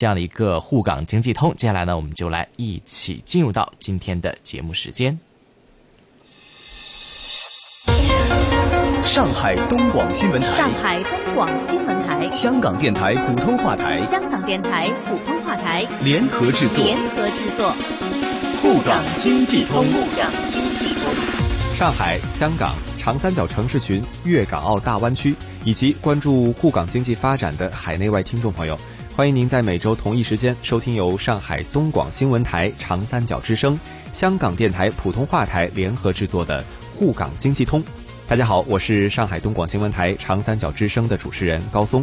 这样的一个沪港经济通。接下来呢，我们就来一起进入到今天的节目时间。上海东广新闻台，上海东广新闻台，香港电台普通话台，香港电台普通话台联合制作，联合制作，沪港经济通。沪港经济通。上海、香港、长三角城市群、粤港澳大湾区以及关注沪港经济发展的海内外听众朋友，欢迎您在每周同一时间收听由上海东广新闻台、长三角之声、香港电台普通话台联合制作的沪港经济通。大家好，我是上海东广新闻台长三角之声的主持人高松。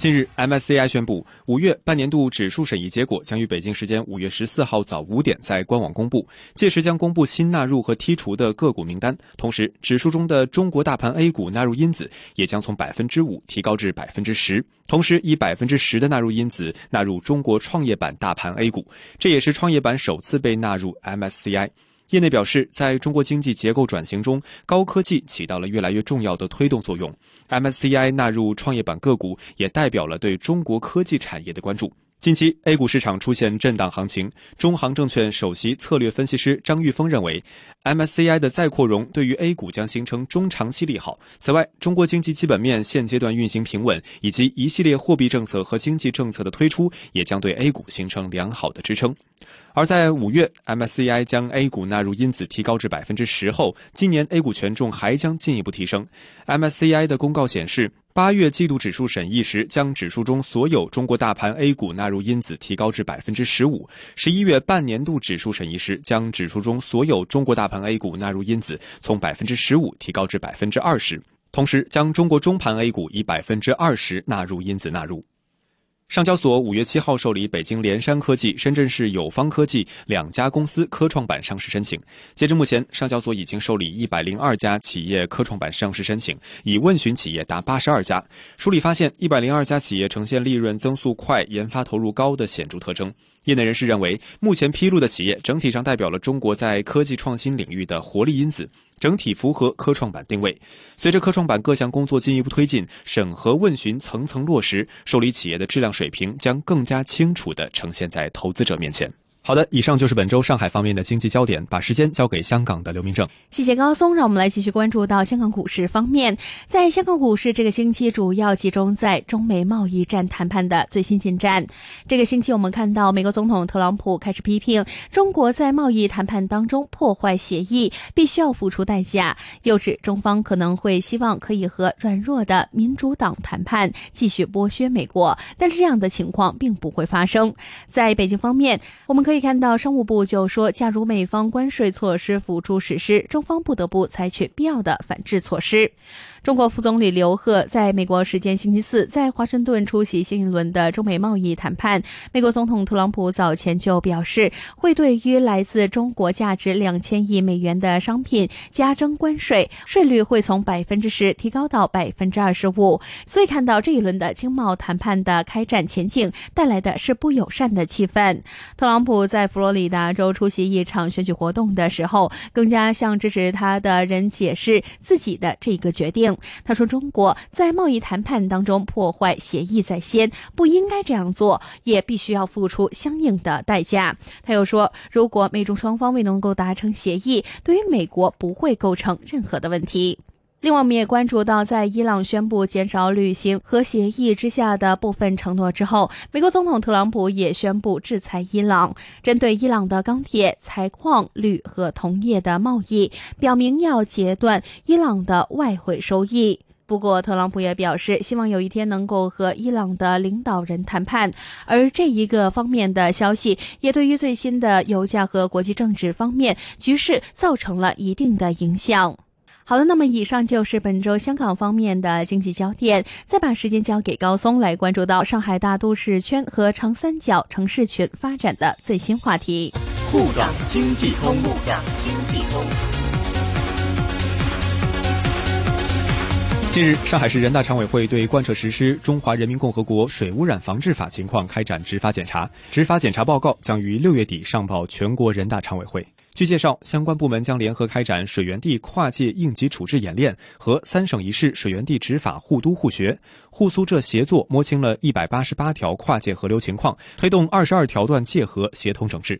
近日，MSCI 宣布，五月半年度指数审议结果将于北京时间五月十四号早五点在官网公布，届时将公布新纳入和剔除的个股名单。同时，指数中的中国大盘 A 股纳入因子也将从百分之五提高至百分之十，同时以百分之十的纳入因子纳入中国创业板大盘 A 股，这也是创业板首次被纳入 MSCI。业内表示，在中国经济结构转型中，高科技起到了越来越重要的推动作用。MSCI 纳入创业板个股，也代表了对中国科技产业的关注。近期 A 股市场出现震荡行情，中航证券首席策略分析师张玉峰认为，MSCI 的再扩容对于 A 股将形成中长期利好。此外，中国经济基本面现阶段运行平稳，以及一系列货币政策和经济政策的推出，也将对 A 股形成良好的支撑。而在五月，MSCI 将 A 股纳入因子提高至百分之十后，今年 A 股权重还将进一步提升。MSCI 的公告显示，八月季度指数审议时，将指数中所有中国大盘 A 股纳入因子提高至百分之十五；十一月半年度指数审议时，将指数中所有中国大盘 A 股纳入因子从百分之十五提高至百分之二十，同时将中国中盘 A 股以百分之二十纳入因子纳入。上交所五月七号受理北京联山科技、深圳市友方科技两家公司科创板上市申请。截至目前，上交所已经受理一百零二家企业科创板上市申请，已问询企业达八十二家。梳理发现，一百零二家企业呈现利润增速快、研发投入高的显著特征。业内人士认为，目前披露的企业整体上代表了中国在科技创新领域的活力因子。整体符合科创板定位。随着科创板各项工作进一步推进，审核问询层层落实，受理企业的质量水平将更加清楚地呈现在投资者面前。好的，以上就是本周上海方面的经济焦点。把时间交给香港的刘明正。谢谢高松，让我们来继续关注到香港股市方面。在香港股市这个星期，主要集中在中美贸易战谈判的最新进展。这个星期，我们看到美国总统特朗普开始批评中国在贸易谈判当中破坏协议，必须要付出代价。又指中方可能会希望可以和软弱的民主党谈判，继续剥削美国，但是这样的情况并不会发生。在北京方面，我们可可以看到商务部就说，假如美方关税措施辅助实施，中方不得不采取必要的反制措施。中国副总理刘鹤在美国时间星期四在华盛顿出席新一轮的中美贸易谈判。美国总统特朗普早前就表示，会对于来自中国价值两千亿美元的商品加征关税，税率会从百分之十提高到百分之二十五。所以看到这一轮的经贸谈判的开展前景，带来的是不友善的气氛。特朗普在佛罗里达州出席一场选举活动的时候，更加向支持他的人解释自己的这个决定。他说：“中国在贸易谈判当中破坏协议在先，不应该这样做，也必须要付出相应的代价。”他又说：“如果美中双方未能够达成协议，对于美国不会构成任何的问题。”另外，我们也关注到，在伊朗宣布减少履行核协议之下的部分承诺之后，美国总统特朗普也宣布制裁伊朗，针对伊朗的钢铁、采矿、铝和铜业的贸易，表明要截断伊朗的外汇收益。不过，特朗普也表示，希望有一天能够和伊朗的领导人谈判，而这一个方面的消息也对于最新的油价和国际政治方面局势造成了一定的影响。好了，那么以上就是本周香港方面的经济焦点。再把时间交给高松，来关注到上海大都市圈和长三角城市群发展的最新话题。沪港经济通，沪港经济通。近日，上海市人大常委会对贯彻实施《中华人民共和国水污染防治法》情况开展执法检查，执法检查报告将于六月底上报全国人大常委会。据介绍，相关部门将联合开展水源地跨界应急处置演练和三省一市水源地执法互督互学，沪苏浙协作摸清了一百八十八条跨界河流情况，推动二十二条段界河协同整治。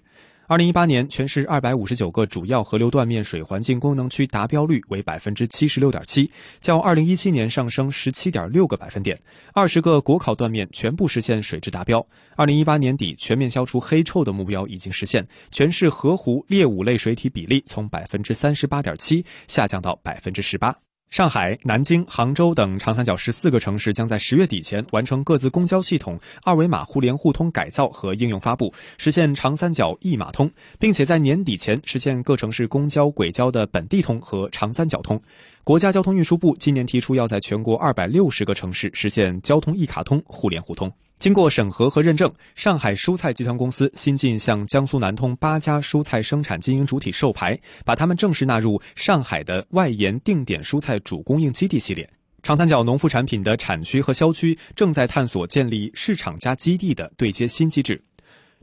二零一八年，全市二百五十九个主要河流断面水环境功能区达标率为百分之七十六点七，较二零一七年上升十七点六个百分点。二十个国考断面全部实现水质达标。二零一八年底全面消除黑臭的目标已经实现，全市河湖劣五类水体比例从百分之三十八点七下降到百分之十八。上海、南京、杭州等长三角十四个城市将在十月底前完成各自公交系统二维码互联互通改造和应用发布，实现长三角一码通，并且在年底前实现各城市公交、轨交的本地通和长三角通。国家交通运输部今年提出，要在全国二百六十个城市实现交通一卡通互联互通。经过审核和认证，上海蔬菜集团公司新近向江苏南通八家蔬菜生产经营主体授牌，把他们正式纳入上海的外延定点蔬菜主供应基地系列。长三角农副产品的产区和销区正在探索建立市场加基地的对接新机制。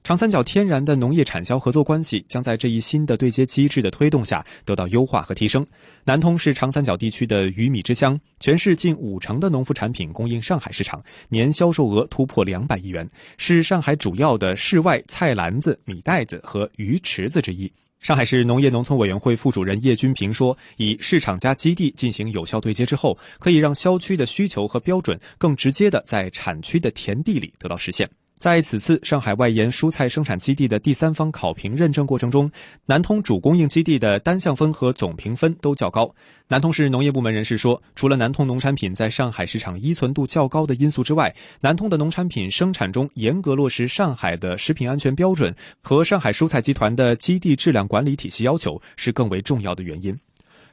长三角天然的农业产销合作关系将在这一新的对接机制的推动下得到优化和提升。南通是长三角地区的鱼米之乡，全市近五成的农副产品供应上海市场，年销售额突破两百亿元，是上海主要的室外菜篮子、米袋子和鱼池子之一。上海市农业农村委员会副主任叶军平说：“以市场加基地进行有效对接之后，可以让销区的需求和标准更直接的在产区的田地里得到实现。”在此次上海外延蔬菜生产基地的第三方考评认证过程中，南通主供应基地的单项分和总评分都较高。南通市农业部门人士说，除了南通农产品在上海市场依存度较高的因素之外，南通的农产品生产中严格落实上海的食品安全标准和上海蔬菜集团的基地质量管理体系要求是更为重要的原因。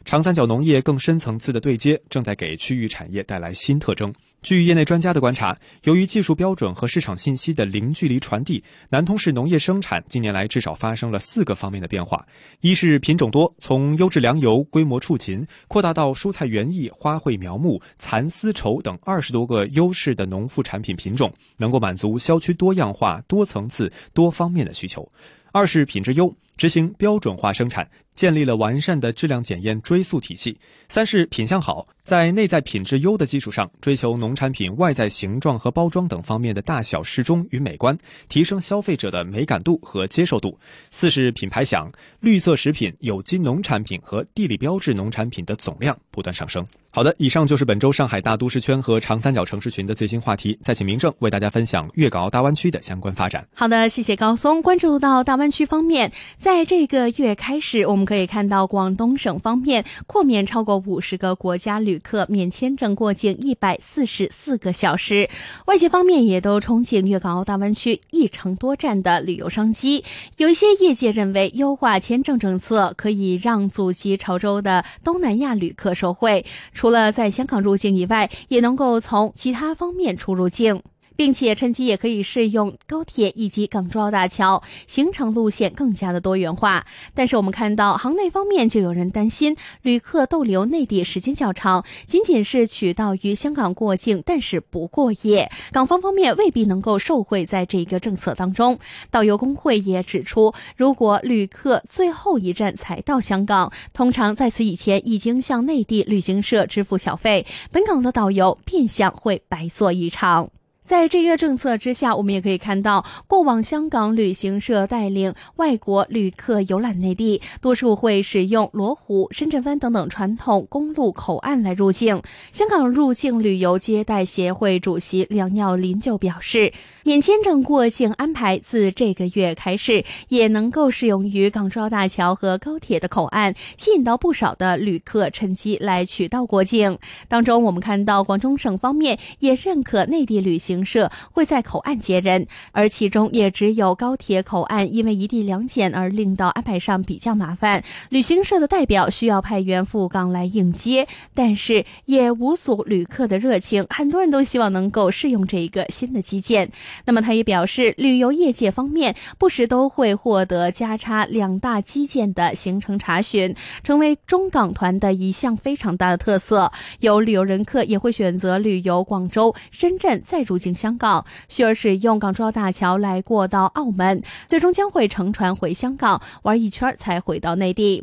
长三角农业更深层次的对接正在给区域产业带来新特征。据业内专家的观察，由于技术标准和市场信息的零距离传递，南通市农业生产近年来至少发生了四个方面的变化：一是品种多，从优质粮油、规模畜禽扩大到蔬菜园艺、花卉苗木、蚕丝绸等二十多个优势的农副产品品种，能够满足销区多样化、多层次、多方面的需求；二是品质优。执行标准化生产，建立了完善的质量检验追溯体系。三是品相好，在内在品质优的基础上，追求农产品外在形状和包装等方面的大小适中与美观，提升消费者的美感度和接受度。四是品牌响，绿色食品、有机农产品和地理标志农产品的总量不断上升。好的，以上就是本周上海大都市圈和长三角城市群的最新话题。再请明正为大家分享粤港澳大湾区的相关发展。好的，谢谢高松。关注到大湾区方面。在这个月开始，我们可以看到广东省方面豁免超过五十个国家旅客免签证过境一百四十四个小时。外界方面也都憧憬粤港澳大湾区一城多站的旅游商机。有一些业界认为，优化签证政策可以让祖籍潮州的东南亚旅客受惠，除了在香港入境以外，也能够从其他方面出入境。并且趁机也可以试用高铁以及港珠澳大桥，行程路线更加的多元化。但是我们看到行内方面就有人担心，旅客逗留内地时间较长，仅仅是取道于香港过境，但是不过夜，港方方面未必能够受惠在这一个政策当中。导游工会也指出，如果旅客最后一站才到香港，通常在此以前已经向内地旅行社支付小费，本港的导游变相会白做一场。在这个政策之下，我们也可以看到，过往香港旅行社带领外国旅客游览内地，多数会使用罗湖、深圳湾等等传统公路口岸来入境。香港入境旅游接待协会主席梁耀林就表示，免签证过境安排自这个月开始，也能够适用于港珠澳大桥和高铁的口岸，吸引到不少的旅客趁机来取道过境。当中，我们看到广东省方面也认可内地旅行。旅行社会在口岸接人，而其中也只有高铁口岸因为一地两检而令到安排上比较麻烦，旅行社的代表需要派员赴港来应接，但是也无阻旅客的热情，很多人都希望能够试用这一个新的基建。那么他也表示，旅游业界方面不时都会获得加插两大基建的行程查询，成为中港团的一项非常大的特色。有旅游人客也会选择旅游广州、深圳，再入经香港，需要使用港珠澳大桥来过到澳门，最终将会乘船回香港玩一圈才回到内地。